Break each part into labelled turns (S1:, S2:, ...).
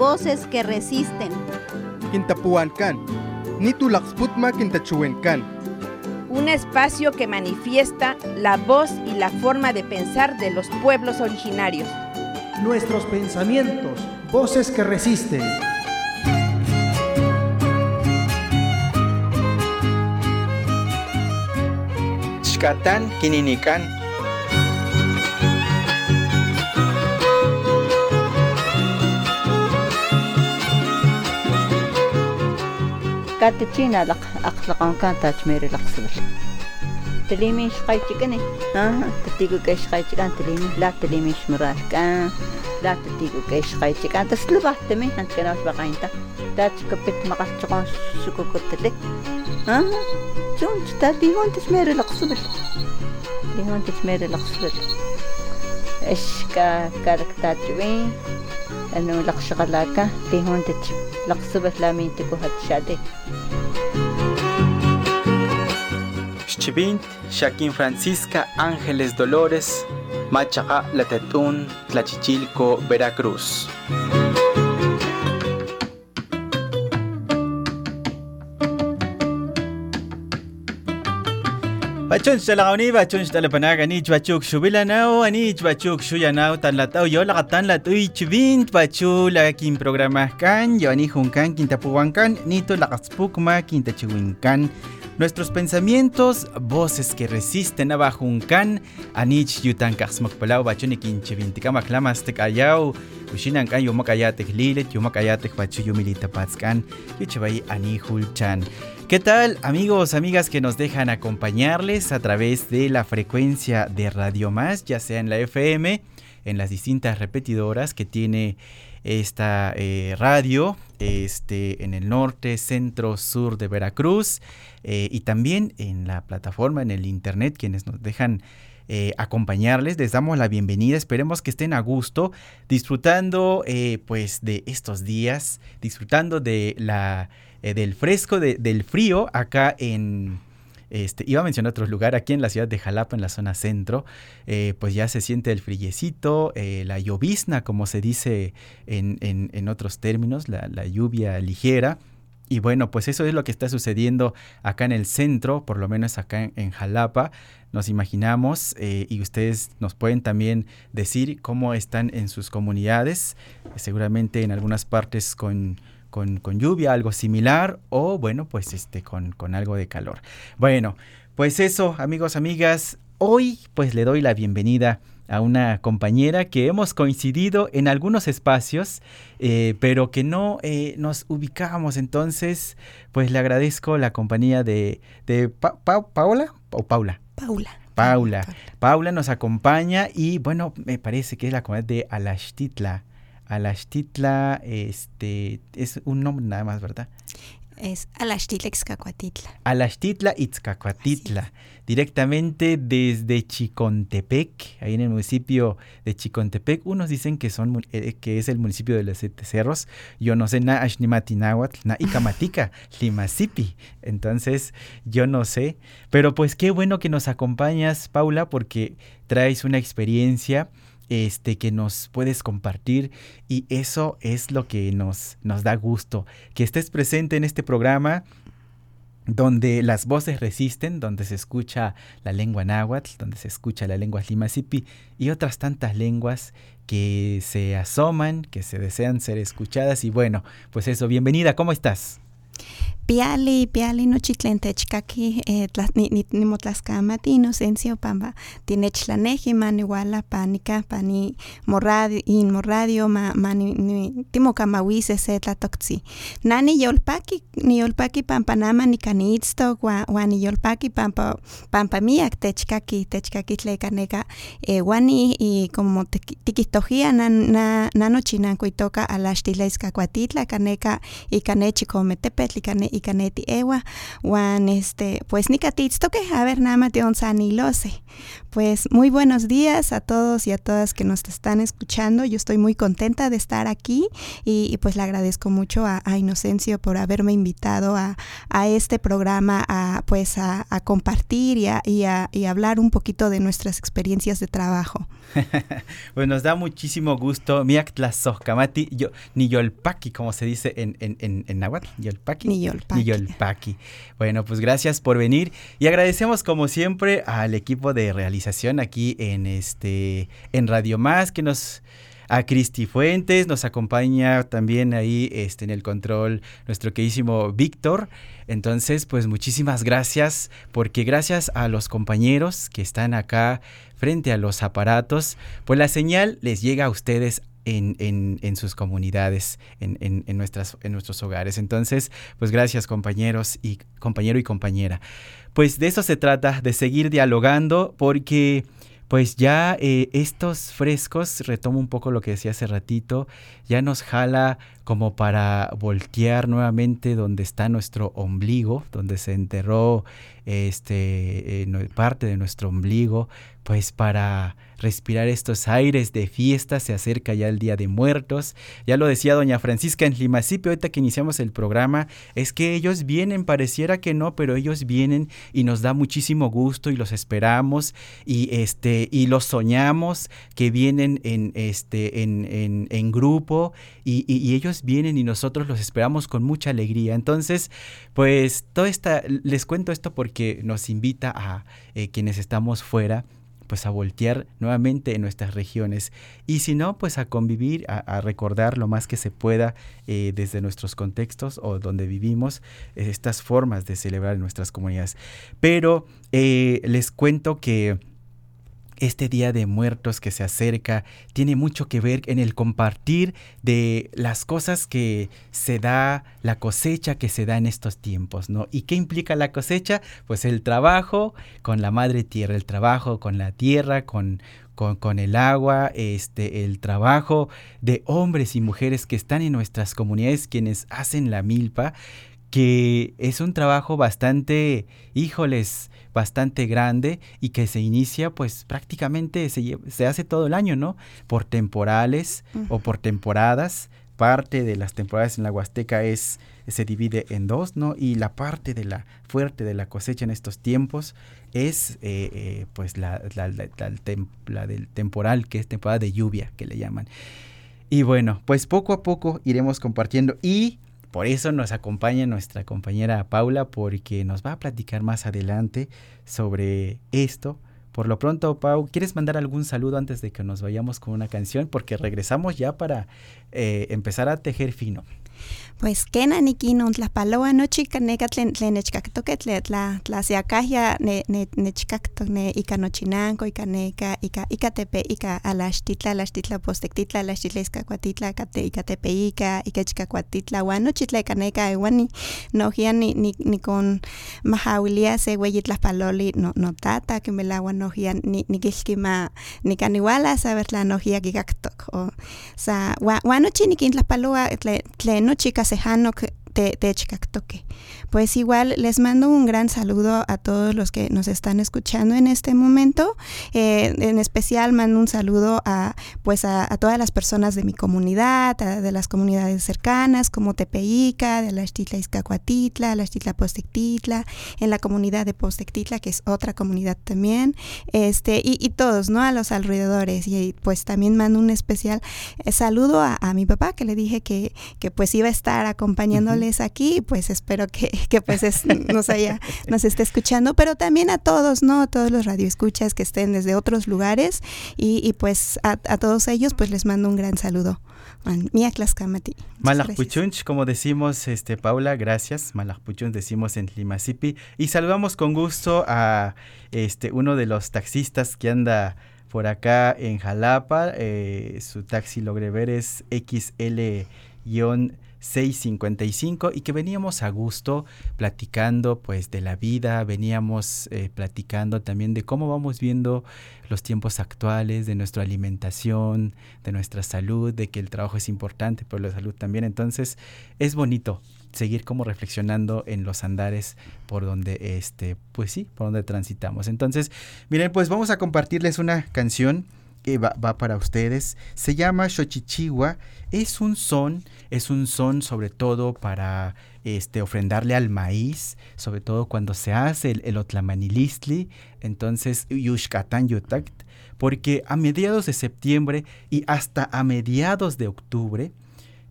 S1: voces que resisten.
S2: Quintapuancan, ni tu laxputma quintachuencan.
S3: Un espacio que manifiesta la voz y la forma de pensar de los pueblos originarios.
S4: Nuestros pensamientos, voces que resisten.
S5: Xcatán Kininican.
S6: كاتتشينا لق أقلقان كان تاجميري لقصبل تليمي شقايتي كني ها تتيقو كي شقايتي كان تليمي لا تليمي شمرال كان لا تتيقو كي شقايتي كان تسلبات تمي انت كنا وش بقاينتا تاج كبت مقال تقون شكو كتلي ها جون تاتيهون تشميري لقصبل تليهون تشميري لقصبل ايش كا كارك تاجوين انه لقشغلاكا تيهون تتش لقصبل لامين تكو هتشادي
S5: Xchivint, Shaquín Francisca Ángeles Dolores, Machaca Latetún, Tlachichilco, Veracruz.
S7: Bachun shalagawni bachun shtalapanaga ni chbachuk shubilanao ani chbachuk shuyanao tan latao yo lagatan latuy chbint bachu la kin programa kan yo ani junkan kintapuwankan nito lagaspukma kintachiwinkan Nuestros pensamientos, voces que resisten abajunkan, anich yutan kaxmakpalau bachuni kinchivintikama klamastek ayau, ushinan kan yomakayatek lilet, yomakayatek bachu yumilita patzkan, yuchabay anihulchan. ¿Qué tal amigos, amigas que nos dejan acompañarles a través de la frecuencia de Radio Más, ya sea en la FM, en las distintas repetidoras que tiene esta eh, radio este, en el norte, centro, sur de Veracruz eh, y también en la plataforma, en el internet, quienes nos dejan eh, acompañarles. Les damos la bienvenida. Esperemos que estén a gusto, disfrutando pues de estos días, disfrutando de la, eh, del fresco, de- del frío acá en... Este, iba a mencionar otro lugar, aquí en la ciudad de Jalapa, en la zona centro, eh, pues ya se siente el frillecito, eh, la llovizna, como se dice en, en- otros términos, la, lluvia ligera. Y bueno, pues eso es lo que está sucediendo acá en el centro, por lo menos acá en, Jalapa. Nos imaginamos y ustedes nos pueden también decir cómo están en sus comunidades, seguramente en algunas partes con, con, con lluvia, algo similar, o bueno, pues este, con, con algo de calor. Bueno, pues eso, amigos, amigas, hoy pues le doy la bienvenida a una compañera que hemos coincidido en algunos espacios, eh, pero que no eh, nos ubicábamos. Entonces, pues le agradezco la compañía de, de Pa- Pa- Paola o Paula.
S8: Paula.
S7: Paula. Paula nos acompaña y bueno, me parece que es la comunidad de Alachtitla. Alachtitla, este, es un nombre nada más, ¿verdad?
S8: Es Alachtitlex Cacuatitla.
S7: Alachtitla Itzcacuatitla, directamente desde Chicontepec, ahí en el municipio de Chicontepec. Unos dicen que son eh, que es el municipio de los siete cerros. Yo no sé na Ashnimatinahuatl, na Icamatica, Limasipi. Entonces, yo no sé. Pero pues qué bueno que nos acompañas, Paula, porque traes una experiencia este, que nos puedes compartir y eso es lo que nos, nos da gusto, que estés presente en este programa donde las voces resisten, donde se escucha la lengua náhuatl, donde se escucha la lengua limasipi y otras tantas lenguas que se asoman, que se desean ser escuchadas y bueno, pues eso, bienvenida, ¿cómo estás?
S8: Piali, piali no chitlentechkaki, eh, tlas- ni, ni, ni motlaskamati inocencio pamba, tinechlanejima maniwala panika, pani morradio, in morradio, ma, ma ni, ni, timokamahuise se tlatokzi. Nani yolpaki, ni yolpaki pampa nama ni kanitztok, wa, wa ni yolpaki pampa, pampa miak techkaki, techkaki tlekaneka, eh, wani y como tiki- tikihtojia na, na, nanochi nankuitoka alaxtileska kuatitla kaneka ika nechi kometepetl ika y caneti ewa, wan este, pues nicatitsto que a ver nada más sanilose. Pues muy buenos días a todos y a todas que nos están escuchando. Yo estoy muy contenta de estar aquí y, pues le agradezco mucho a, Inocencio por haberme invitado a, este programa a pues a, compartir y, y a, hablar un poquito de nuestras experiencias de trabajo.
S7: pues nos da muchísimo gusto. Miak Tlazoscamati, yo, ni yolpaki, como se dice en, en, en, en náhuatl. Yolpaki.
S8: Ni yolpaki.
S7: Ni yolpaki. Bueno, pues gracias por venir y agradecemos como siempre al equipo de realización aquí en este en Radio Más que nos a Cristi Fuentes, nos acompaña también ahí este, en el control nuestro queridísimo Víctor. Entonces, pues muchísimas gracias, porque gracias a los compañeros que están acá frente a los aparatos, pues la señal les llega a ustedes en, en, sus comunidades, en, en, nuestras, en nuestros hogares. Entonces, pues gracias compañeros y compañero y compañera. Pues de eso se trata, de seguir dialogando, porque pues ya eh, estos frescos, retomo un poco lo que decía hace ratito, ya nos jala como para voltear nuevamente donde está nuestro ombligo, donde se enterró este, eh, parte de nuestro ombligo, pues para respirar estos aires de fiesta, se acerca ya el Día de Muertos. Ya lo decía doña Francisca en Limacipio, ahorita que iniciamos el programa, es que ellos vienen, pareciera que no, pero ellos vienen y nos da muchísimo gusto y los esperamos y este y los soñamos que vienen en este en, en, grupo y, ellos vienen y nosotros los esperamos con mucha alegría. Entonces, pues toda esta les cuento esto porque nos invita a eh, quienes estamos fuera pues a voltear nuevamente en nuestras regiones y si no, pues a convivir, a, recordar lo más que se pueda eh, desde nuestros contextos o donde vivimos estas formas de celebrar en nuestras comunidades. Pero eh, les cuento que este Día de Muertos que se acerca tiene mucho que ver en el compartir de las cosas que se da, la cosecha que se da en estos tiempos, ¿no? ¿Y qué implica la cosecha? Pues el trabajo con la madre tierra, el trabajo con la tierra, con, con, el agua, este, el trabajo de hombres y mujeres que están en nuestras comunidades, quienes hacen la milpa, que es un trabajo bastante, híjoles, bastante grande y que se inicia pues prácticamente se, se hace todo el año, ¿no? Por temporales o por temporadas. Parte de las temporadas en la Huasteca es se divide en dos, ¿no? Y la parte de la fuerte de la cosecha en estos tiempos es eh, eh, pues la, la, la, del temporal, que es temporada de lluvia, que le llaman. Y bueno, pues poco a poco iremos compartiendo y por eso nos acompaña nuestra compañera Paula porque nos va a platicar más adelante sobre esto. Por lo pronto, Pau, ¿quieres mandar algún saludo antes de que nos vayamos con una canción? Porque regresamos ya para eh, empezar a tejer fino.
S8: Pues kena nikinon tlapaloa nochi kaneka tlen tlen nechkaktoke tle tla tlasiakahya ne ne nechkaktok ne ika nochinanko ika neka ika ika tepe ika alaxtitla alaxtitla postektitla alaxtitla iskakuatitla kate ika tepe ika ika chikakuatitla wan nochi tle kaneka iwan nohia ni ni nikon mahawilia se weyi tlapaloli no no tata kimelawa nohia ni nikilkima nikaniwala saber tla nohia kikaktok o sa wan nochi nikin tlapaloa tle tle nochi kasejano te, techcactoque. Pues igual les mando un gran saludo a todos los que nos están escuchando en este momento. Eh, en especial mando un saludo a pues a, todas las personas de mi comunidad, de las comunidades cercanas como Tepeica, de la Estitla Izcacuatitla, la Estitla Postectitla, en la comunidad de Postectitla, que es otra comunidad también, este, y, todos, ¿no? A los alrededores. Y pues también mando un especial eh, saludo a, mi papá, que le dije que, que pues iba a estar acompañándole aquí, pues espero que, que pues nos haya, nos esté escuchando, pero también a todos, ¿no? A todos los radioescuchas que estén desde otros lugares y, y pues a, a, todos ellos pues les mando un gran saludo. Mia Tlaxcamati.
S7: Malakpuchunch, como decimos, este Paula, gracias. Malakpuchunch decimos en Limasipi. Y saludamos con gusto a este uno de los taxistas que anda por acá en Jalapa. Eh, su taxi logré ver es XL 655 y que veníamos a gusto platicando pues de la vida, veníamos eh, platicando también de cómo vamos viendo los tiempos actuales, de nuestra alimentación, de nuestra salud, de que el trabajo es importante, pero la salud también. Entonces es bonito seguir como reflexionando en los andares por donde este pues sí por donde transitamos entonces miren pues vamos a compartirles una canción que va, para ustedes. Se llama Xochichigua. Es un son, es un son sobre todo para este, ofrendarle al maíz, sobre todo cuando se hace el, el otlamanilistli, entonces Yushkatan Yutakt, porque a mediados de septiembre y hasta a mediados de octubre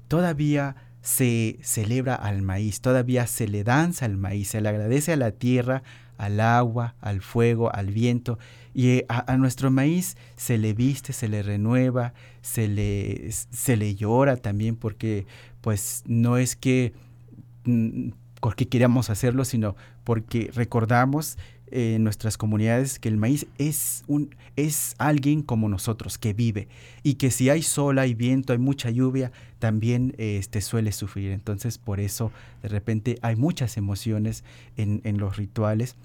S7: todavía se celebra al maíz, todavía se le danza al maíz, se le agradece a la tierra, al agua, al fuego, al viento, y a, nuestro maíz se le viste, se le renueva, se le, se le llora también, porque pues no es que mm, porque queramos hacerlo, sino porque recordamos en nuestras comunidades que el maíz es un es alguien como nosotros que vive y que si hay sol, hay viento, hay mucha lluvia, también este suele sufrir. Entonces, por eso de repente hay muchas emociones en, en los rituales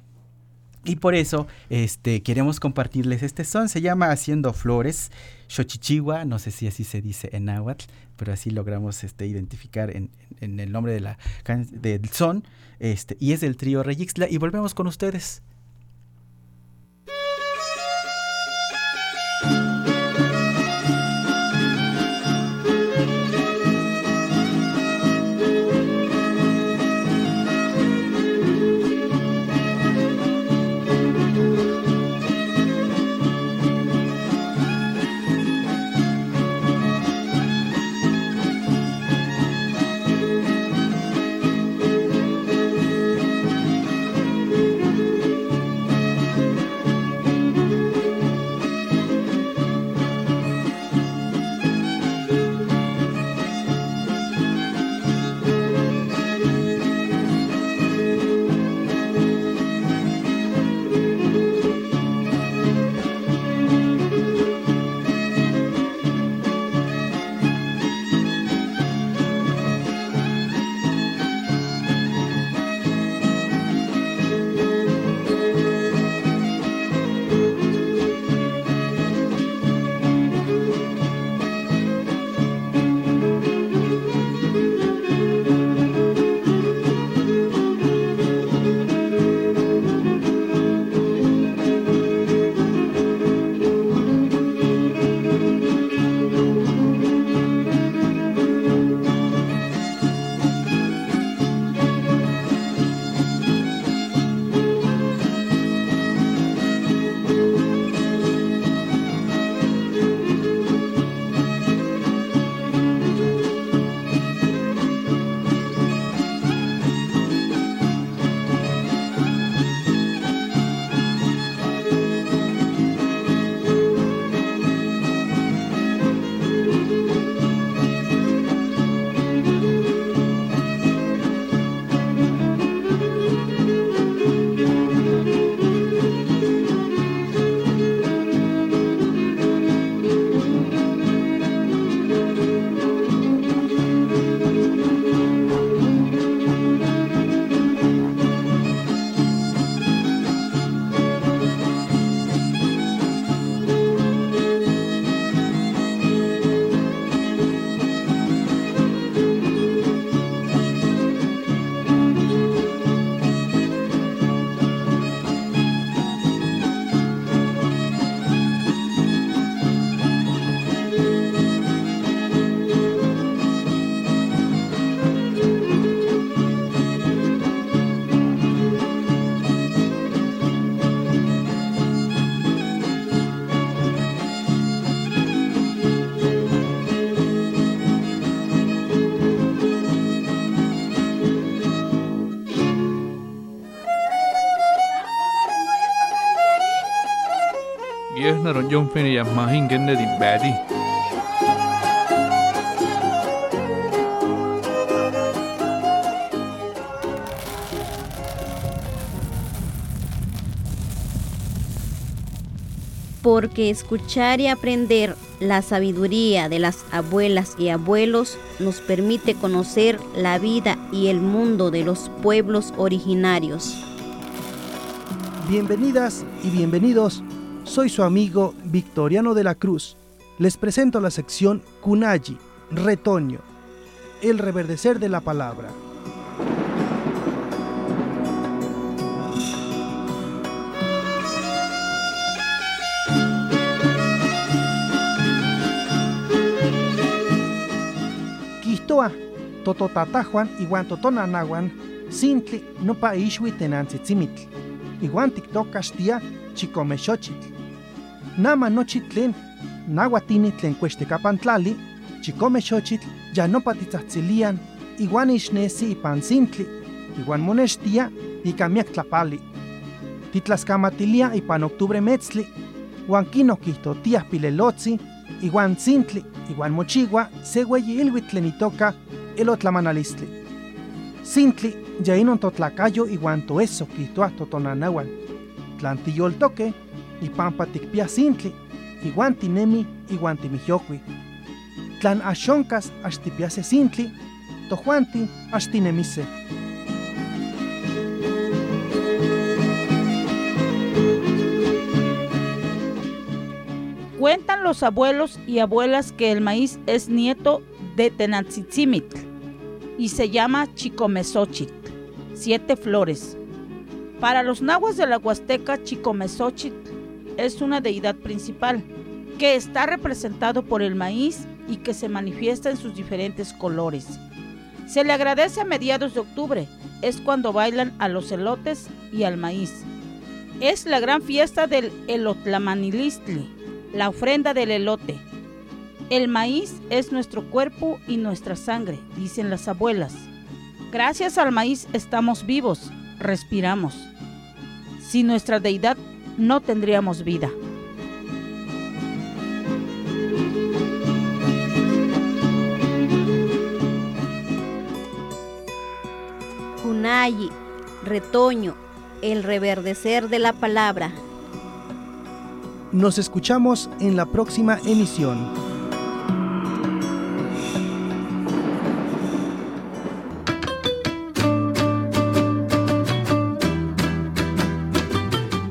S7: y por eso este, queremos compartirles este son. Se llama Haciendo Flores, Xochichigua, no sé si así se dice en náhuatl, pero así logramos este, identificar en, en el nombre de la, del son. Este, y es del trío Reyixla. Y volvemos con ustedes.
S1: Porque escuchar y aprender La sabiduría de las abuelas y abuelos nos permite conocer la vida y el mundo de los pueblos originarios.
S4: Bienvenidas y bienvenidos. Soy su amigo Victoriano de la Cruz. Les presento la sección Kunayi, retoño, el reverdecer de la palabra. Quistoa, tototatajuan iwan totonanahuan, sintli nopa ixui tenantzitzimitl, iwan tiktoka xtia chikomexochitl. Nama nochi tlen nahuatini tlen cuextecapantlali, chikomexochitl ya nopa titzatzilian, iwan ixnesi ipan sintli, iwan monextia ika miak tlapali. Titlaskamatilia ipan octubre metzli, uan kinokihtotiah pilelotzi, iwan sintli, iwan mochigua, se weyi ilwitl tlen itoka elotlamanalistli. Sintli ya inon totlakayo iwan toeso kihtoah totonanahuan. Tlan tiyoltoke, ipampa tikpia sintli, iwan tinemi iwan timijyokui. Tlan axonkas axtipiase sintli, tojuanti axtinemise.
S9: Cuentan los abuelos y abuelas que el maíz es nieto de Tenantzitzimitl y se llama Chicomesochitl, siete flores. Para los nahuas de la Huasteca, Chicomesochitl es una deidad principal que está representado por el maíz y que se manifiesta en sus diferentes colores. Se le agradece a mediados de octubre, es cuando bailan a los elotes y al maíz. Es la gran fiesta del elotlamanilistli, la ofrenda del elote. El maíz es nuestro cuerpo y nuestra sangre, dicen las abuelas. Gracias al maíz estamos vivos, respiramos. Sin nuestra deidad no tendríamos vida.
S1: Kunayi, retoño, el reverdecer de la palabra.
S4: Nos escuchamos en la próxima emisión.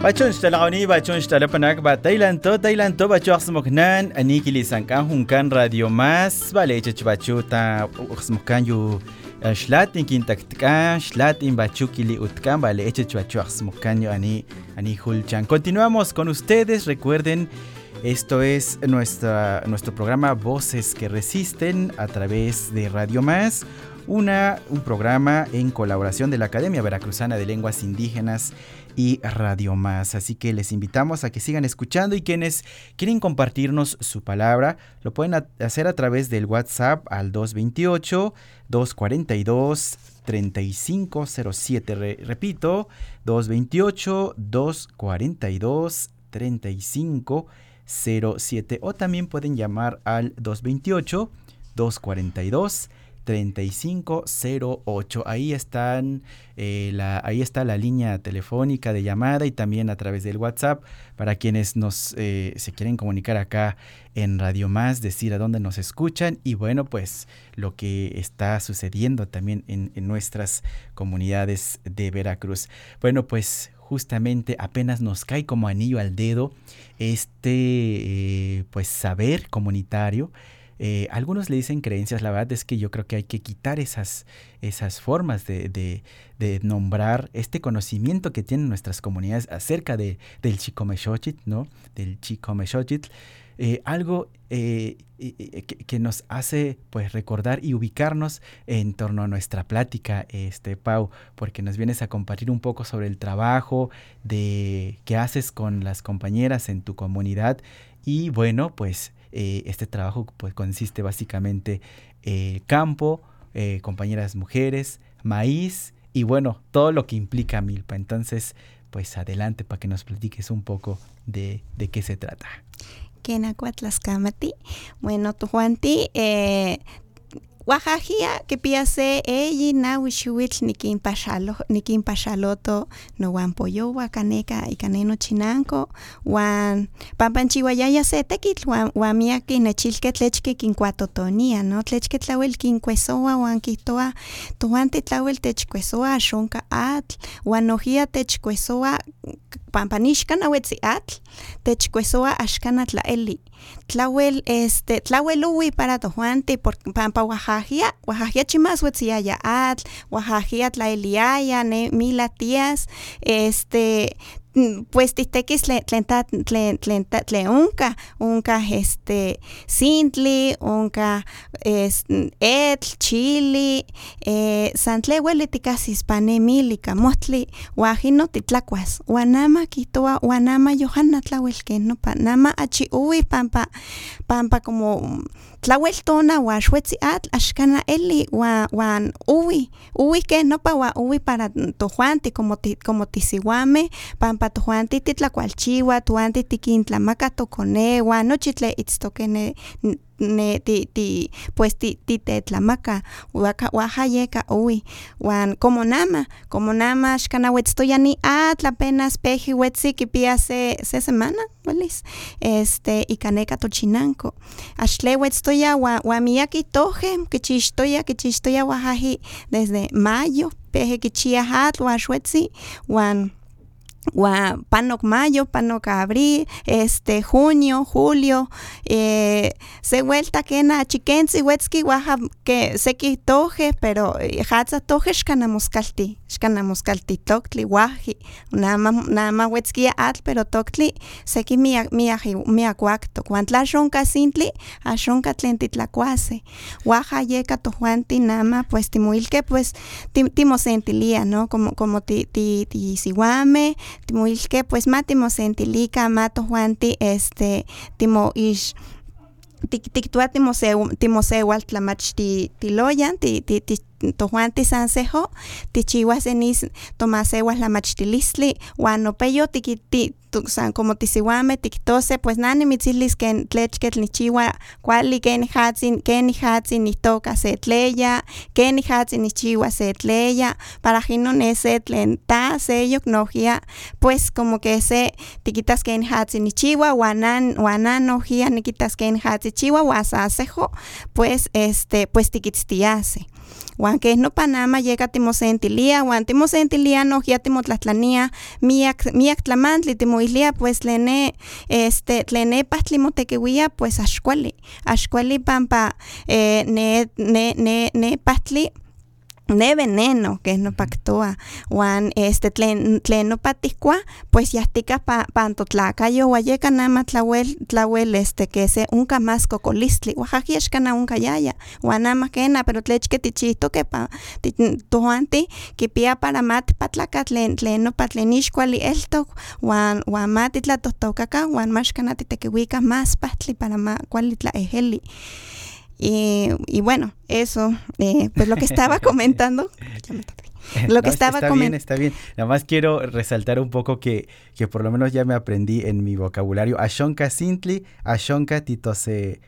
S7: Bachon stalaqawni bachon stalapanak ba Thailand to Thailand to bacho ani kilisan kan hunkan radio mas bale chachbachu ta aksmokan yu Shlatin kintaktka, Shlatin bachukili utkan, vale, echechwachuaxmokanyo ani, ani hulchan. Continuamos con ustedes, recuerden, esto es nuestra, nuestro programa Voces que Resisten a través de Radio Más, una, un programa en colaboración de la Academia Veracruzana de Lenguas Indígenas y Radio Más. Así que les invitamos a que sigan escuchando y quienes quieren compartirnos su palabra lo pueden hacer a través del WhatsApp al 228 242 3507. Re repito, 228 242 3507 o también pueden llamar al 228 242 3508. Ahí están, eh, la, ahí está la línea telefónica de llamada y también a través del WhatsApp para quienes nos eh, se quieren comunicar acá en Radio Más, decir a dónde nos escuchan y bueno, pues lo que está sucediendo también en, nuestras comunidades de Veracruz. Bueno, pues justamente apenas nos cae como anillo al dedo este eh, pues saber comunitario eh, algunos le dicen creencias, la verdad es que yo creo que hay que quitar esas, esas formas de, de, nombrar este conocimiento que tienen nuestras comunidades acerca de, del Chicomexochitl, ¿no? Del Chicomexochitl. Eh, algo eh, que, que, nos hace pues recordar y ubicarnos en torno a nuestra plática, este Pau, porque nos vienes a compartir un poco sobre el trabajo de que haces con las compañeras en tu comunidad y bueno, pues eh, este trabajo pues, consiste básicamente eh, campo, eh, compañeras mujeres, maíz y bueno, todo lo que implica milpa. Entonces, pues adelante para que nos platiques un poco de, de qué se trata.
S8: Kenacuatlascamati. Bueno, tu Juanti, eh, Oaxaca que piase eyi nawi xiwitl nikin pashalo nikin pashaloto no wan poyowa kaneka ikaneno chinanko wan pampanchiwayaya se tekitl wan wan miaki nechilke tlechke kinkuatotonia no tlechke tlawel kinkuesowa wan kihtowa towanti tlawel techkuesowa axonka atl wan nojia techkuesowa pampanixka nawetzi atl techkuesowa axkan tlaeli tlawel este tlawel uwi para tojuanti por pampa Oaxaca Oaxaca chimas wetziaya atl Oaxaca tlaeliaya ne mila tías este pues titekis tlen tlen tlen tlen unka unka este sintli unka es etl chili eh, san tle weli tikasis panemilika mohtli wajino titlakuas wanama kihtowa wanama Johanna tlawel ken nopa nama achi uwi pampa pampa como tlawel tona wa xuetzi atl axkana eli wa wan uwi uwi ken nopa wa uwi para tojuanti como ti como tisiwameh pampa tojuanti titlakualchiwa tojuanti tikintlamaka tokonewan nochi tle itztokeh ne ti ti pues ti titetlamaka waka oaxayeka uwi wan como nama como nama axkan awetztoya ni atl apenas peji wetzi kipia se se semana welis este ika neka tochinanko axtle wetztoya wan wan miaki toje kichixtoya kichixtoya oaxaji desde mayo peje kichia atl wan xuetzi wan wa panok mayo, panok abril, este junio, julio, eh, se vuelta kena chikensi wetzki waja que seki toje, pero hatza toje xkana muskalti, xkana muskalti toktli waji, nama nama wetzki atl, pero toktli seki mia mia mia kuakto, kuan tla xonka sintli, a xonka tlen titlakuase, waja yeka tojuanti nama, pues timuilke, pues timosentilia, ¿no? Como, como ti, ti, ti siwame, timuilke pues ma timosentilika ma tojuanti este timo ix tiktua timoseual tlamachtiloyan ti ti ti tojuanti san sejo tichiwas enis tomasewas lamachtilistli wan nopeyo tiki ti san como tisiwame tiktose pues nani mitzilis ken tlechketl nichiwa kuali ken jatzin ken jatzin nihtoka se tleya ken jatzin nichiwa se tleya para jino ne se tlen ta seyok nojia pues como que se tikitas ken jatzin nichiwa wanan wanan nojia nikitas ken jatzin chiwa wasasejo pues este pues tikitztiase wan keh nopa nama yeka timosentilia wan timosentilia nohkia timotlatlania miak miak tlamantli timoilia pues tlene este tlene pahtli motekiwia pues axkuali axkuali pampa eh, ne ne ne ne pahtli ne veneno que no pactoa wan este tlen tlen pues yahtika pa pantotlacayo wayeka nama tlawel tlawel este que se unka más cocolistli oaxaca xkana unka yaya wan nama kena pero tlechke tichihtoke pa tojuanti kipia para mat patlaka tlen tlen no patlen ixkuali eltok wan wan ma titlatohtokaka wan ma xkana titekiwika más pahtli para ma kuali tlaeheli y, y bueno, eso, eh, pues lo que estaba comentando. Lo que
S7: no,
S8: estaba
S7: está bien, está bien. Nada más quiero resaltar un poco que, que por lo menos ya me aprendí en mi vocabulario. Ashonka Sintli, Ashonka Titose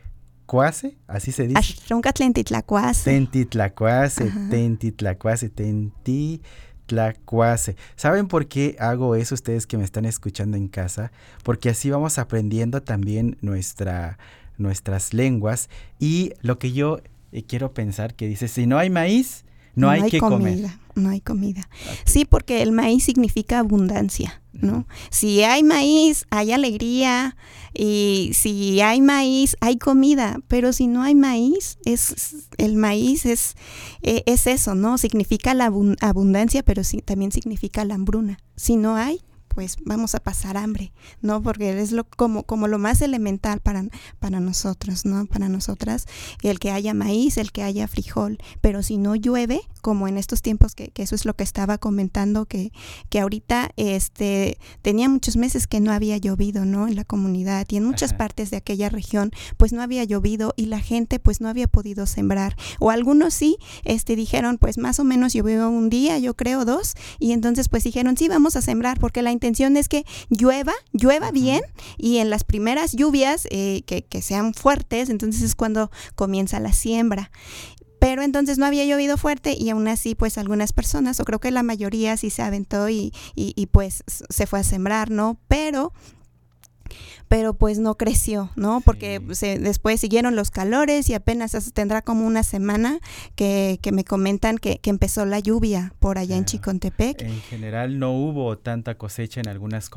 S7: Cuase, así se dice.
S8: Ashonka Tlentitlacuase.
S7: Tentitlacuase, Tentitlacuase, Tentitlacuase. ¿Saben por qué hago eso ustedes que me están escuchando en casa? Porque así vamos aprendiendo también nuestra nuestras lenguas y lo que yo eh, quiero pensar que dice, si no hay maíz, no,
S8: no
S7: hay,
S8: hay,
S7: que
S8: comida,
S7: comer.
S8: No hay comida. Okay. Sí, porque el maíz significa abundancia, ¿no? Uh -huh. Si hay maíz, hay alegría y si hay maíz, hay comida, pero si no hay maíz, es el maíz es eh, es eso, ¿no? Significa la abundancia, pero sí, también significa la hambruna. Si no hay, pues vamos a pasar hambre, ¿no? Porque es lo, como, como lo más elemental para, para nosotros, ¿no? Para nosotras, el que haya maíz, el que haya frijol, pero si no llueve, como en estos tiempos, que, que eso es lo que estaba comentando, que, que ahorita este, tenía muchos meses que no había llovido, ¿no? En la comunidad y en muchas Ajá. partes de aquella región, pues no había llovido y la gente pues no había podido sembrar. O algunos sí, este, dijeron, pues más o menos llovió un día, yo creo dos, y entonces pues dijeron, sí, vamos a sembrar, porque la intención es que llueva, llueva bien y en las primeras lluvias eh, que, que, sean fuertes, entonces es cuando comienza la siembra. pero entonces no había llovido fuerte y aún así pues algunas personas, o creo que la mayoría sí se aventó y, y, y pues se fue a sembrar, ¿no? Pero pero pues no creció, ¿no? Porque se, después siguieron los calores y apenas tendrá como una semana que, que me comentan que, que, empezó la lluvia por allá en Chicontepec.
S7: En general no hubo tanta cosecha en algunos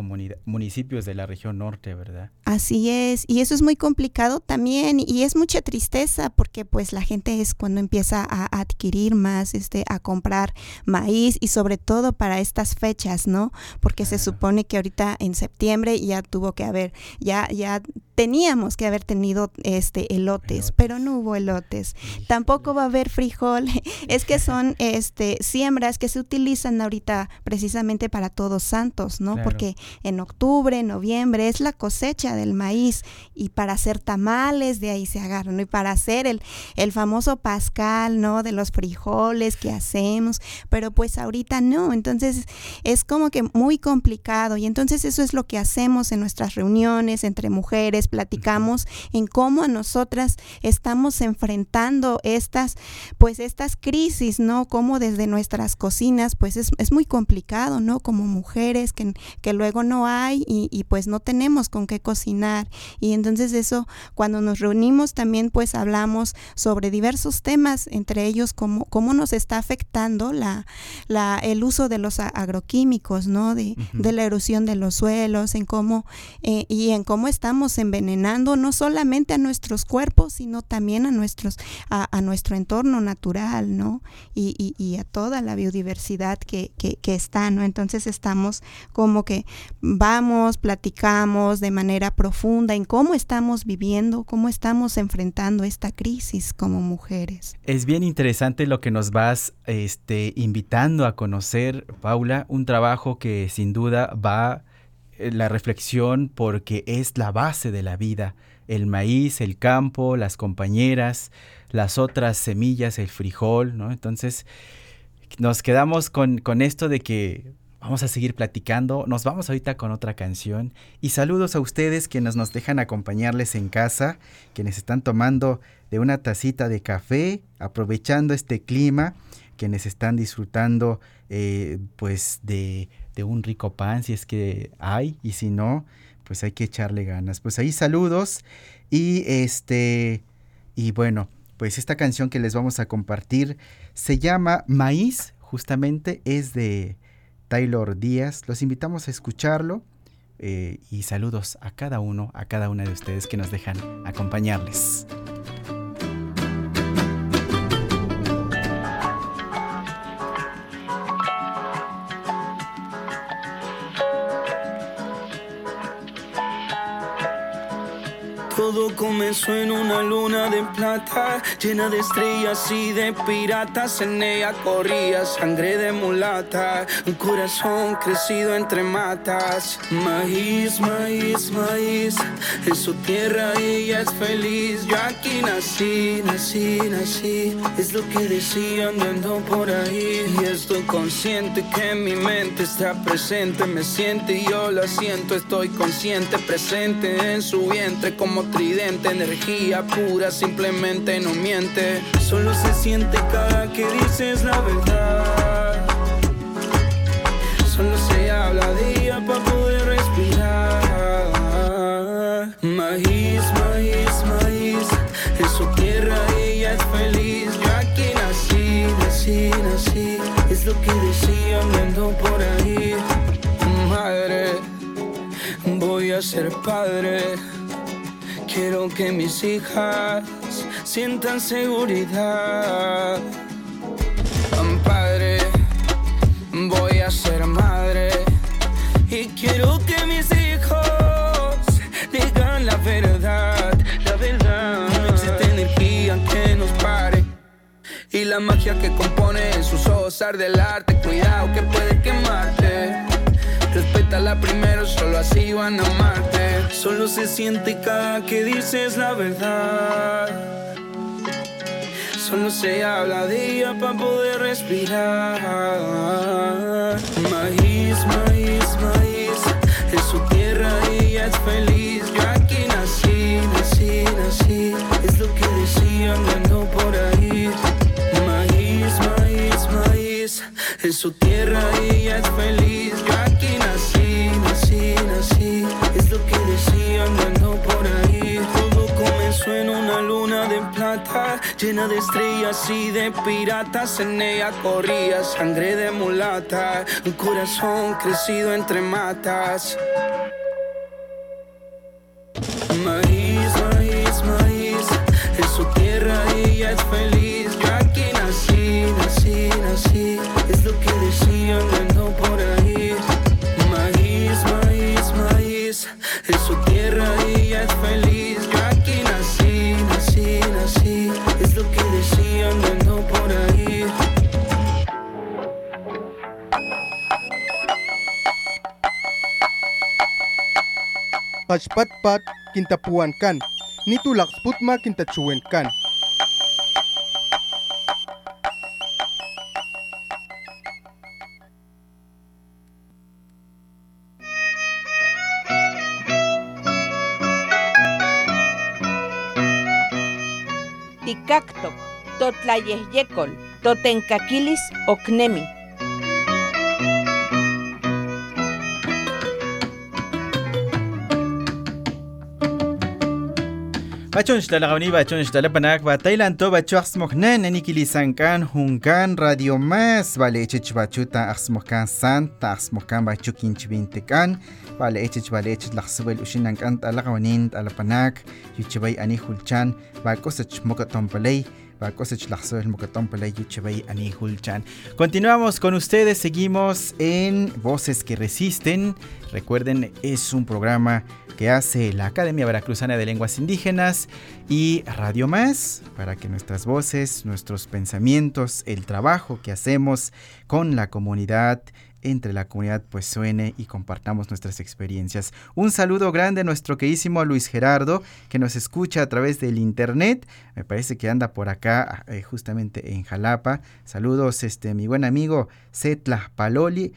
S7: municipios de la región norte, ¿verdad?
S8: Así es, y eso es muy complicado también y es mucha tristeza porque pues la gente es cuando empieza a adquirir más, este, a comprar maíz y sobre todo para estas fechas, ¿no? Porque se supone que ahorita en septiembre ya tuvo que haber ya, ya teníamos que haber tenido este elotes, pero no hubo elotes. Tampoco va a haber frijol. es que son este siembras que se utilizan ahorita precisamente para todos santos, ¿no? Porque en octubre, noviembre es la cosecha del maíz y para hacer tamales de ahí se agarran, ¿no? Y para hacer el, el famoso pascal, ¿no? De los frijoles que hacemos, pero pues ahorita no, entonces es como que muy complicado y entonces eso es lo que hacemos en nuestras reuniones entre mujeres, platicamos en cómo a nosotras estamos enfrentando estas, pues estas crisis, ¿no? Cómo desde nuestras cocinas, pues es, es muy complicado, ¿no? Como mujeres que, que luego no hay y, y, pues no tenemos con qué cocinar. Y entonces eso, cuando nos reunimos también pues hablamos sobre diversos temas, entre ellos cómo, cómo nos está afectando la, la, el uso de los agroquímicos, ¿no? De, uh -huh. de la erosión de los suelos, en cómo, eh, y en cómo estamos en envenenando no solamente a nuestros cuerpos, sino también a, nuestros, a, a nuestro entorno natural, ¿no? Y, y, y a toda la biodiversidad que, que, que, está, ¿no? Entonces estamos como que vamos, platicamos de manera profunda en cómo estamos viviendo, cómo estamos enfrentando esta crisis como mujeres.
S7: Es bien interesante lo que nos vas este, invitando a conocer, Paula, un trabajo que sin duda va la reflexión porque es la base de la vida. El maíz, el campo, las compañeras, las otras semillas, el frijol, ¿no? Entonces nos quedamos con, con esto de que vamos a seguir platicando. Nos vamos ahorita con otra canción. Y saludos a ustedes quienes nos dejan acompañarles en casa, quienes están tomando de una tacita de café, aprovechando este clima, quienes están disfrutando eh, pues de de un rico pan si es que hay y si no, pues hay que echarle ganas. Pues ahí saludos y este y bueno, pues esta canción que les vamos a compartir se llama Maíz, justamente es de Taylor Díaz. Los invitamos a escucharlo eh, y saludos a cada uno, a cada una de ustedes que nos dejan acompañarles.
S10: Todo comenzó en una luna de plata, llena de estrellas y de piratas. En ella corría sangre de mulata, un corazón crecido entre matas. Maíz, maíz, maíz, en su tierra ella es feliz. Yo aquí nací, nací, nací, es lo que decía andando por ahí. Y estoy consciente que mi mente está presente, me siente y yo la siento. Estoy consciente, presente en su vientre como energía pura, simplemente no miente. Solo se siente cada que dices la verdad. Solo se habla ella para poder respirar. Maíz, maíz, maíz, en su tierra ella es feliz. Yo aquí nací, nací, nací, es lo que decía andando por ahí. Madre, voy a ser padre. Quiero que mis hijas sientan seguridad. Padre, voy a ser madre. Y quiero que mis hijos digan la verdad, la verdad. No existe energía que nos pare. Y la magia que compone en sus ojos arde el arte. Cuidado que puede quemarte. Respétala primero, solo así van a amarte. Solo se siente cada que dices la verdad. Solo se habla de ella para poder respirar. Maíz, maíz, maíz. En su tierra ella es feliz. Yo aquí nací, nací, nací. Es lo que decía andando por ahí. maíz. En su tierra ella es feliz. Yo llena de estrellas y de piratas. En ella corría sangre de mulata, un corazón crecido entre matas. Maíz, maíz, maíz, en su tierra ella es feliz. Yo aquí nací, nací, nací, es lo que decían ando Pachpatpat kintapuankan,
S2: nitulak cuen kan Tikaktok, totlayehyekol,
S3: totenkakilis oknemi. Ba chon
S7: xtlalawani, ba chon xtlalapanak, ba tailanto, ba cho axmoknan, anikilisankan, junkan, radio más, vale echech bachuta axmokan santa, axmokan ba chukinchbintekan, vale echech vale echech laxsuel ushinankan talagawanin, talapanak, yuchibay ani julchan, ba kosach mokaton palay, Continuamos con ustedes, seguimos en Voces que Resisten. Recuerden, es un programa que hace la Academia Veracruzana de Lenguas Indígenas y Radio Más para que nuestras voces, nuestros pensamientos, el trabajo que hacemos con la comunidad entre la comunidad pues suene y compartamos nuestras experiencias. Un saludo grande a nuestro queridísimo Luis Gerardo que nos escucha a través del internet. Me parece que anda por acá eh, justamente en Jalapa. Saludos este mi buen amigo Setla Paloli.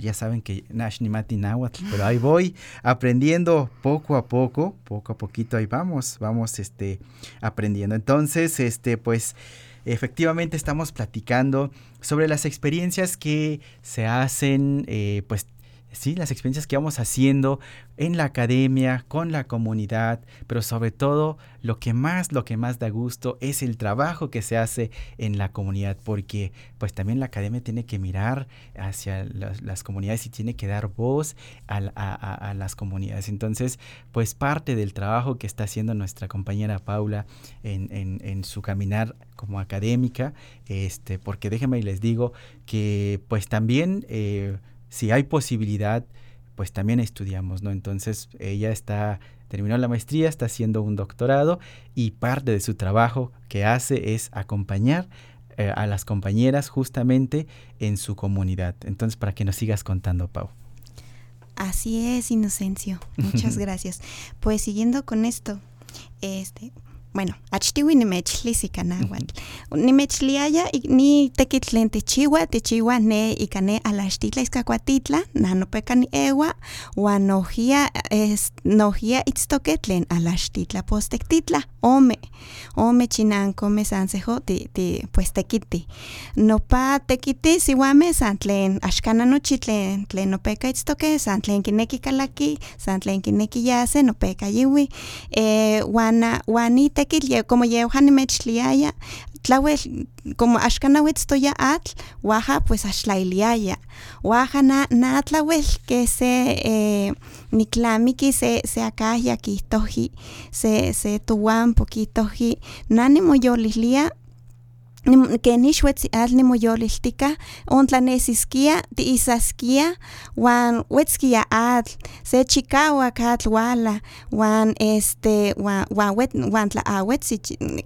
S7: ya saben que Nash Mati Nahuatl, pero ahí voy aprendiendo poco a poco, poco a poquito ahí vamos, vamos este aprendiendo. Entonces, este pues efectivamente estamos platicando sobre las experiencias que se hacen, eh, pues sí, las experiencias que vamos haciendo en la academia, con la comunidad, pero sobre todo lo que más, lo que más da gusto es el trabajo que se hace en la comunidad, porque pues también la academia tiene que mirar hacia las, comunidades y tiene que dar voz a, las comunidades. Entonces, pues parte del trabajo que está haciendo nuestra compañera Paula en, su caminar como académica, este, porque déjenme y les digo que pues también... Eh, si hay posibilidad, pues también estudiamos, ¿no? Entonces ella está, terminó la maestría, está haciendo un doctorado y parte de su trabajo que hace es acompañar eh, a las compañeras justamente en su comunidad. Entonces, para que nos sigas contando, Pau.
S8: Así es, Inocencio. Muchas gracias. Pues siguiendo con esto, este, bueno, achtiwi nimechli sikanahuatl. Nimechliaya ni tekitlen techiwa, techiwa ne ikane alachtitla iskakuatitla, nanopeka ni ewa, wan nojia, es, nojia itztoketlen alachtitla postektitla, ome, ome chinanko me sansejo ti, ti, pues tekiti. Nopa tekiti siwame santlen, ashkana nochitlen, tlen nopeka itztoke, santlen kineki kalaki, santlen kineki yase, nopeka yiwi, eh, wana, wanita como yeuhan nimechliaya tlawel como axkanawetstoya atl waja pues axtlailiaya waja na na tlawel que se eh, niklamiki se se kihtoji se se tuwan pokitoji na nimoyolihlia ken ixuetziatl nimoyoliltika ontlanesiskia tiisaskia wan wetzkia atl se chikauak atl wala wan este wan wan wet wan tlaawetzi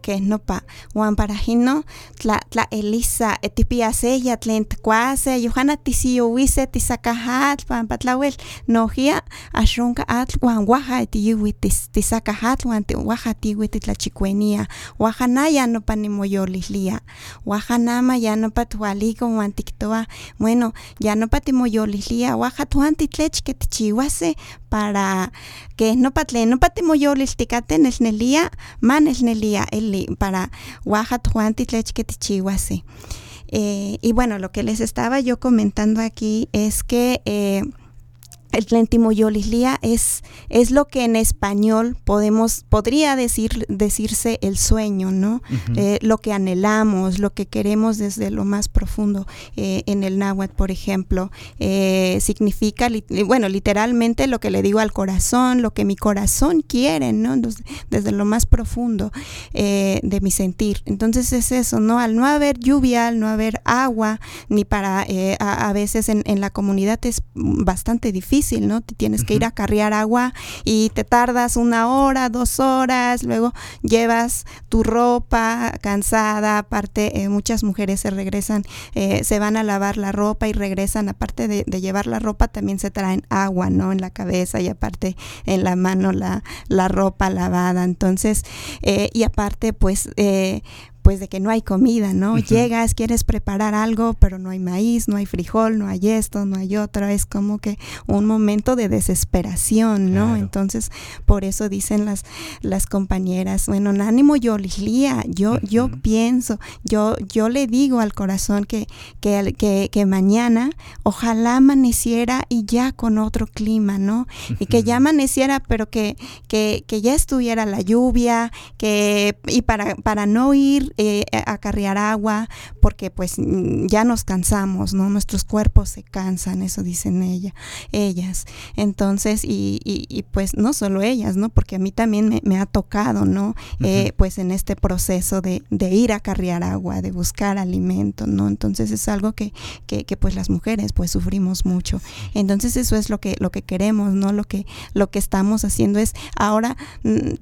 S8: keh nopa wan para jino tla tlaelisa tipiaseya tlen tkuase yohana tisiyowise tisakah atl pampa tlawel nojia axonka atl wan waja tiyiwi tisakah atl wan waja tiyiwi titlachikuenia waja naya nopa nimoyolihlia waja nama ya no patualiko wan tiktoa bueno ya no patimoyolihlia waja tuan titlech que tichihuase para que no patle no patimoyoliltikate nelnelia ma nelnelia eli para waja titlech que tichihuase Eh, y bueno, lo que les estaba yo comentando aquí es que eh, el Tlentimoyolislia es, es lo que en español podemos, podría decir, decirse el sueño, ¿no? Eh, lo que anhelamos, lo que queremos desde lo más profundo. Eh, en el náhuatl, por ejemplo, eh, significa, bueno, literalmente lo que le digo al corazón, lo que mi corazón quiere, ¿no? desde lo más profundo de mi sentir. Entonces es eso, ¿no? Al no haber lluvia, al no haber agua, ni para, a, a, veces en, en la comunidad es bastante difícil ¿no? Te tienes que ir a carrear agua y te tardas una hora, dos horas, luego llevas tu ropa cansada, aparte eh, muchas mujeres se regresan, eh, se van a lavar la ropa y regresan, aparte de, llevar la ropa, también se traen agua, ¿no? En la cabeza y aparte en la mano la, la ropa lavada. Entonces, eh, y aparte, pues, pues de que no hay comida, ¿no? Llegas, quieres preparar algo, pero no hay maíz, no hay frijol, no hay esto, no hay otro, es como que un momento de desesperación, ¿no? Entonces, por eso dicen las, las compañeras, bueno, ánimo yo, Lilia, yo, yo pienso, yo, yo le digo al corazón que, que, que, que, mañana ojalá amaneciera y ya con otro clima, ¿no? Y que ya amaneciera, pero que, que, que ya estuviera la lluvia, que, y para, para no ir eh, acarrear agua, porque pues mm, ya nos cansamos, ¿no? Nuestros cuerpos se cansan, eso dicen ella, ellas. Entonces, y, y, pues no solo ellas, ¿no? Porque a mí también me, ha tocado, ¿no? Eh, pues en este proceso de, de, ir a acarrear agua, de buscar alimento, ¿no? Entonces es algo que, que, que, pues las mujeres pues sufrimos mucho. Entonces eso es lo que, lo que queremos, ¿no? Lo que, lo que estamos haciendo es ahora mm,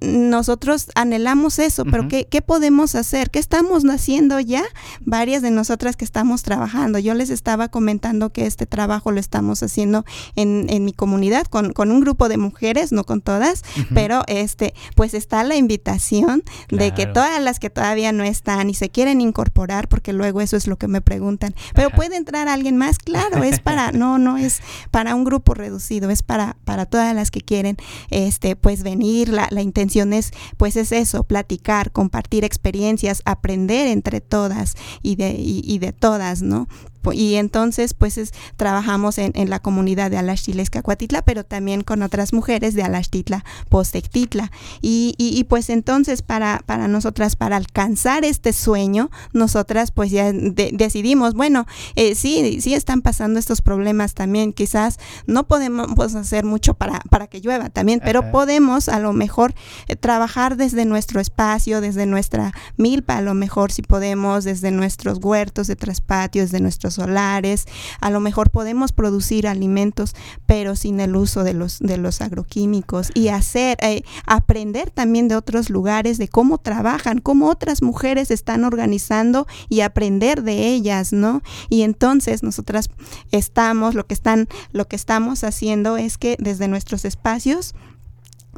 S8: nosotros anhelamos eso, pero ¿qué, ¿qué podemos hacer? ¿Qué estamos haciendo ya? Varias de nosotras que estamos trabajando. Yo les estaba comentando que este trabajo lo estamos haciendo en, en mi comunidad con, con, un grupo de mujeres, no con todas, pero este, pues está la invitación de que todas las que todavía no están y se quieren incorporar, porque luego eso es lo que me preguntan, pero puede entrar alguien más, claro, es para, no, no es para un grupo reducido, es para, para todas las que quieren, este, pues venir, la, la intención es, pues es eso, platicar, compartir experiencias, aprender entre todas y de, y de todas, ¿no? Y entonces pues trabajamos en, la comunidad de Alachtila Cuatitla, pero también con otras mujeres de Alachtitla Postectitla. Y, y, pues entonces para, para nosotras, para alcanzar este sueño, nosotras pues ya decidimos, bueno, eh, sí, sí están pasando estos problemas también, quizás no podemos pues, hacer mucho para, para que llueva también, pero podemos a lo mejor eh, trabajar desde nuestro espacio, desde nuestra milpa, a lo mejor si podemos, desde nuestros huertos de traspatios, desde nuestros solares, a lo mejor podemos producir alimentos, pero sin el uso de los, de los agroquímicos y hacer, eh, aprender también de otros lugares, de cómo trabajan, cómo otras mujeres están organizando y aprender de ellas, ¿no? Y entonces nosotras estamos, lo que están, lo que estamos haciendo es que desde nuestros espacios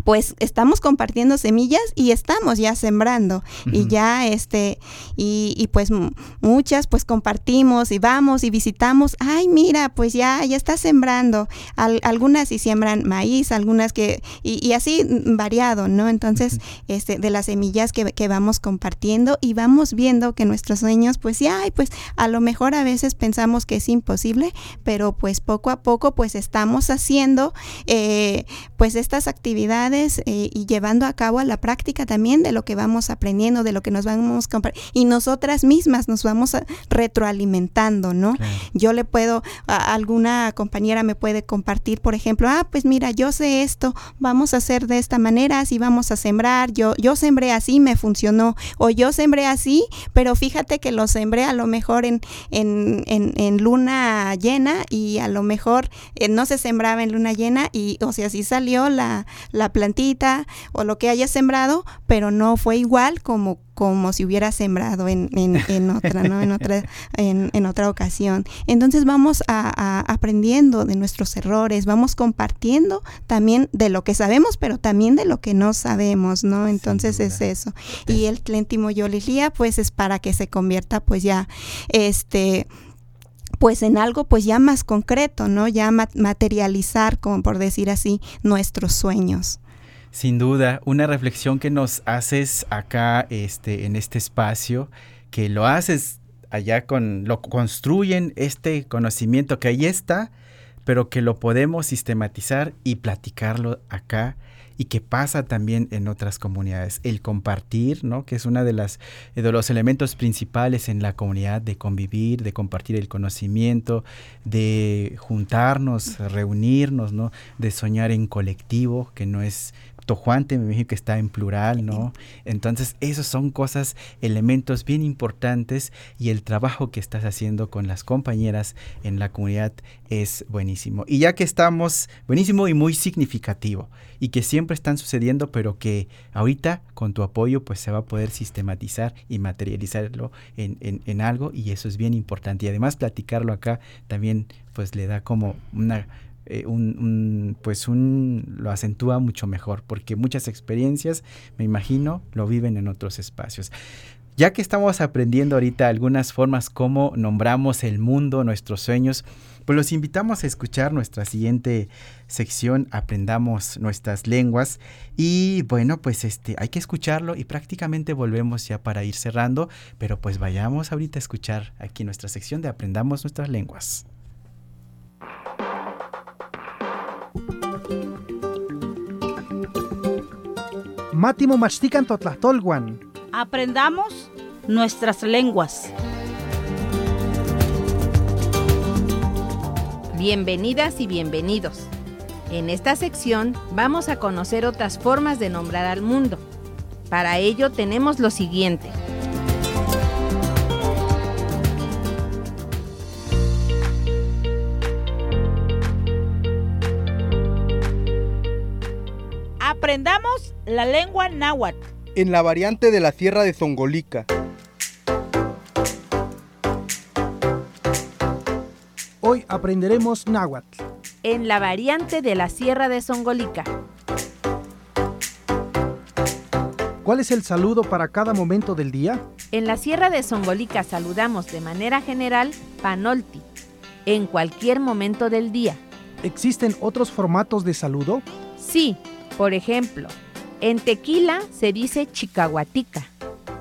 S8: pues estamos compartiendo semillas y estamos ya sembrando. Y ya este y, y, pues muchas pues compartimos y vamos y visitamos. Ay mira pues ya ya está sembrando. Algunas y siembran maíz algunas que y, y así variado no entonces este de las semillas que, que, vamos compartiendo y vamos viendo que nuestros sueños pues ya ay, pues a lo mejor a veces pensamos que es imposible pero pues poco a poco pues estamos haciendo eh, pues estas actividades eh, y llevando a cabo a la práctica también de lo que vamos aprendiendo, de lo que nos vamos. Y nosotras mismas nos vamos retroalimentando, ¿no? Yo le puedo, alguna compañera me puede compartir, por ejemplo, ah, pues mira, yo sé esto, vamos a hacer de esta manera, así vamos a sembrar, yo, yo sembré así, me funcionó, o yo sembré así, pero fíjate que lo sembré a lo mejor en, en, en, luna llena y a lo mejor eh, no se sembraba en luna llena y, o sea, así salió la, la plantita o lo que haya sembrado, pero no fue igual como como si hubiera sembrado en, en, otra, ¿no? En otra, en, otra ocasión. Entonces vamos a, aprendiendo de nuestros errores, vamos compartiendo también de lo que sabemos, pero también de lo que no sabemos, ¿no? Entonces es eso. Y el Tlentimo Yolilia, pues es para que se convierta, pues ya, este pues en algo pues ya más concreto, ¿no? Ya materializar, como por decir así, nuestros sueños.
S7: Sin duda, una reflexión que nos haces acá este, en este espacio, que lo haces allá con lo construyen este conocimiento que ahí está, pero que lo podemos sistematizar y platicarlo acá y que pasa también en otras comunidades. El compartir, ¿no? que es uno de, las, de los elementos principales en la comunidad de convivir, de compartir el conocimiento, de juntarnos, reunirnos, ¿no? de soñar en colectivo, que no es tojuante, me imagino que está en plural, ¿no? Entonces, esos son cosas, elementos bien importantes y el trabajo que estás haciendo con las compañeras en la comunidad es buenísimo. Y ya que estamos, buenísimo y muy significativo, y que siempre están sucediendo, pero que ahorita con tu apoyo pues se va a poder sistematizar y materializarlo en, en algo, y eso es bien importante. Y además platicarlo acá también pues le da como una eh, un, pues un, lo acentúa mucho mejor, porque muchas experiencias, me imagino, lo viven en otros espacios. Ya que estamos aprendiendo ahorita algunas formas como nombramos el mundo, nuestros sueños, pues los invitamos a escuchar nuestra siguiente sección, aprendamos nuestras lenguas y bueno, pues este hay que escucharlo y prácticamente volvemos ya para ir cerrando, pero pues vayamos ahorita a escuchar aquí nuestra sección de aprendamos nuestras lenguas.
S4: Mátimo mastican tolguan.
S9: Aprendamos nuestras lenguas.
S3: Bienvenidas y bienvenidos. En esta sección vamos a conocer otras formas de nombrar al mundo. Para ello tenemos lo siguiente.
S9: Aprendamos la lengua náhuatl.
S2: En la variante de la Sierra de Zongolica.
S4: Hoy aprenderemos náhuatl.
S3: En la variante de la Sierra de Zongolica.
S4: ¿Cuál es el saludo para cada momento del día?
S3: En la Sierra de Zongolica saludamos de manera general panolti, en cualquier momento del día.
S4: ¿Existen otros formatos de saludo?
S3: Sí, por ejemplo, en Tequila se dice chicahuatica,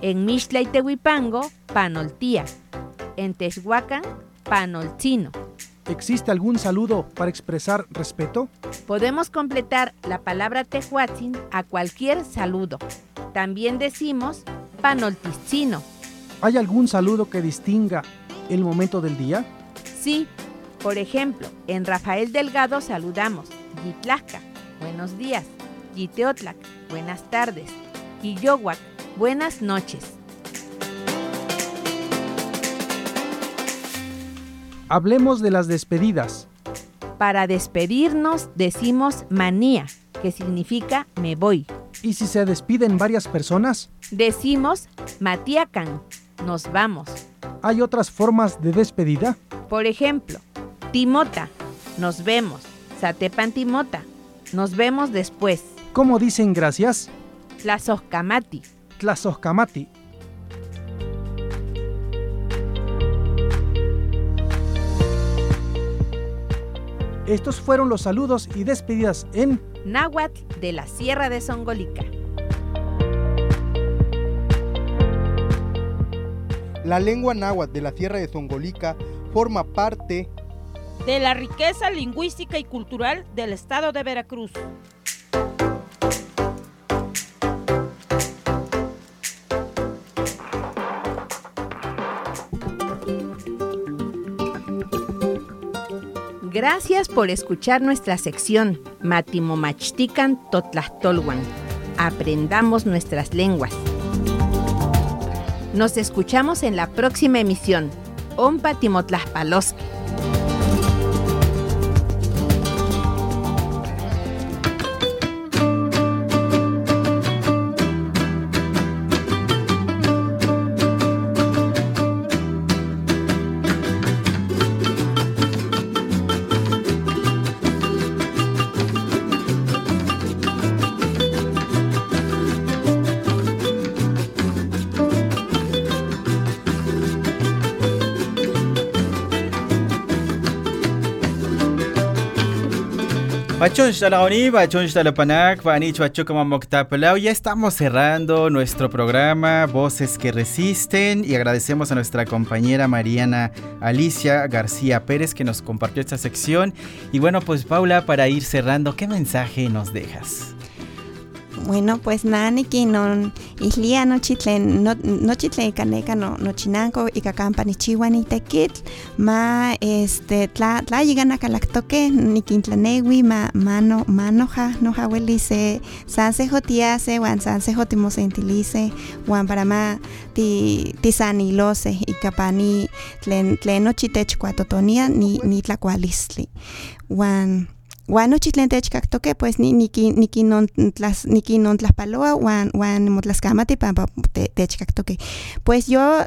S3: en Mixtla y Tehuipango, panoltía, en Texhuacán, panolcino.
S4: ¿Existe algún saludo para expresar respeto?
S3: Podemos completar la palabra tehuatzin a cualquier saludo. También decimos panolticino.
S4: ¿Hay algún saludo que distinga el momento del día?
S3: Sí, por ejemplo, en Rafael Delgado saludamos Yitlasca, buenos días. Yiteotlac, buenas tardes. Yohuac, buenas noches.
S4: Hablemos de las despedidas.
S3: Para despedirnos decimos manía, que significa me voy.
S4: ¿Y si se despiden varias personas?
S3: Decimos matiacan, nos vamos.
S4: ¿Hay otras formas de despedida?
S3: Por ejemplo, timota, nos vemos. Satepan timota, nos vemos después.
S4: ¿Cómo dicen gracias?
S3: Tlazoscamati.
S4: Tlazoscamati. Estos fueron los saludos y despedidas en
S3: Náhuatl de la Sierra de Songolica.
S2: La lengua náhuatl de la Sierra de Songolica forma parte
S9: de la riqueza lingüística y cultural del estado de Veracruz.
S3: Gracias por escuchar nuestra sección Matimomachtican Totlastolwan. Aprendamos nuestras lenguas. Nos escuchamos en la próxima emisión. Ompa.
S7: Bani Moktapelao. Ya estamos cerrando nuestro programa Voces que Resisten y agradecemos a nuestra compañera Mariana Alicia García Pérez que nos compartió esta sección. Y bueno, pues Paula, para ir cerrando, ¿qué mensaje nos dejas?
S8: Bueno, pues naniki non islia no chitlen no, no chitlen caneca no no chinanco y cacampa ni chihuani tequit ma este tla tla llegan a calactoque ni quintlanewi ma mano manoja no jaweli se sanse jotiase wan sanse jotimo intilice wan para ma ti ti y capani tlen tlen no chitech cuatotonia ni ni tlacualisli wan Guano chitlentech kaktoke, pues ni niki niki non tlas niki non tlaspaloa wan wan motlaskamati pampa tech kaktoke. Pues yo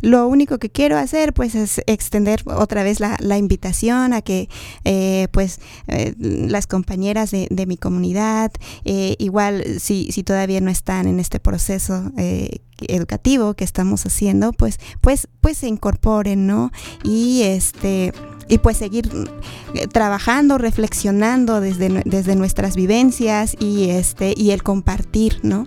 S8: lo único que quiero hacer pues es extender otra vez la, la invitación a que eh, pues eh, las compañeras de, de mi comunidad eh, igual si, si todavía no están en este proceso eh, educativo que estamos haciendo pues pues pues se incorporen no y este y pues seguir eh, trabajando, reflexionando desde, desde nuestras vivencias y, este, y el compartir, ¿no?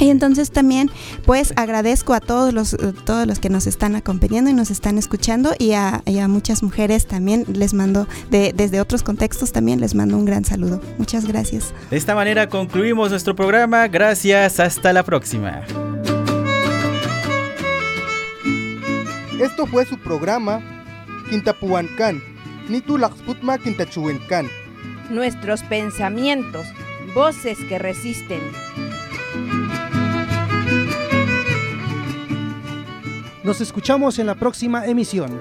S8: Y entonces también pues agradezco a todos los, eh, todos los que nos están acompañando y nos están escuchando y a, y a muchas mujeres también les mando, de, desde otros contextos también les mando un gran saludo. Muchas gracias.
S7: De esta manera concluimos nuestro programa. Gracias, hasta la próxima.
S2: Esto fue su programa Quintapuancan, Quintachuencan.
S3: Nuestros pensamientos, voces que resisten.
S4: Nos escuchamos en la próxima emisión.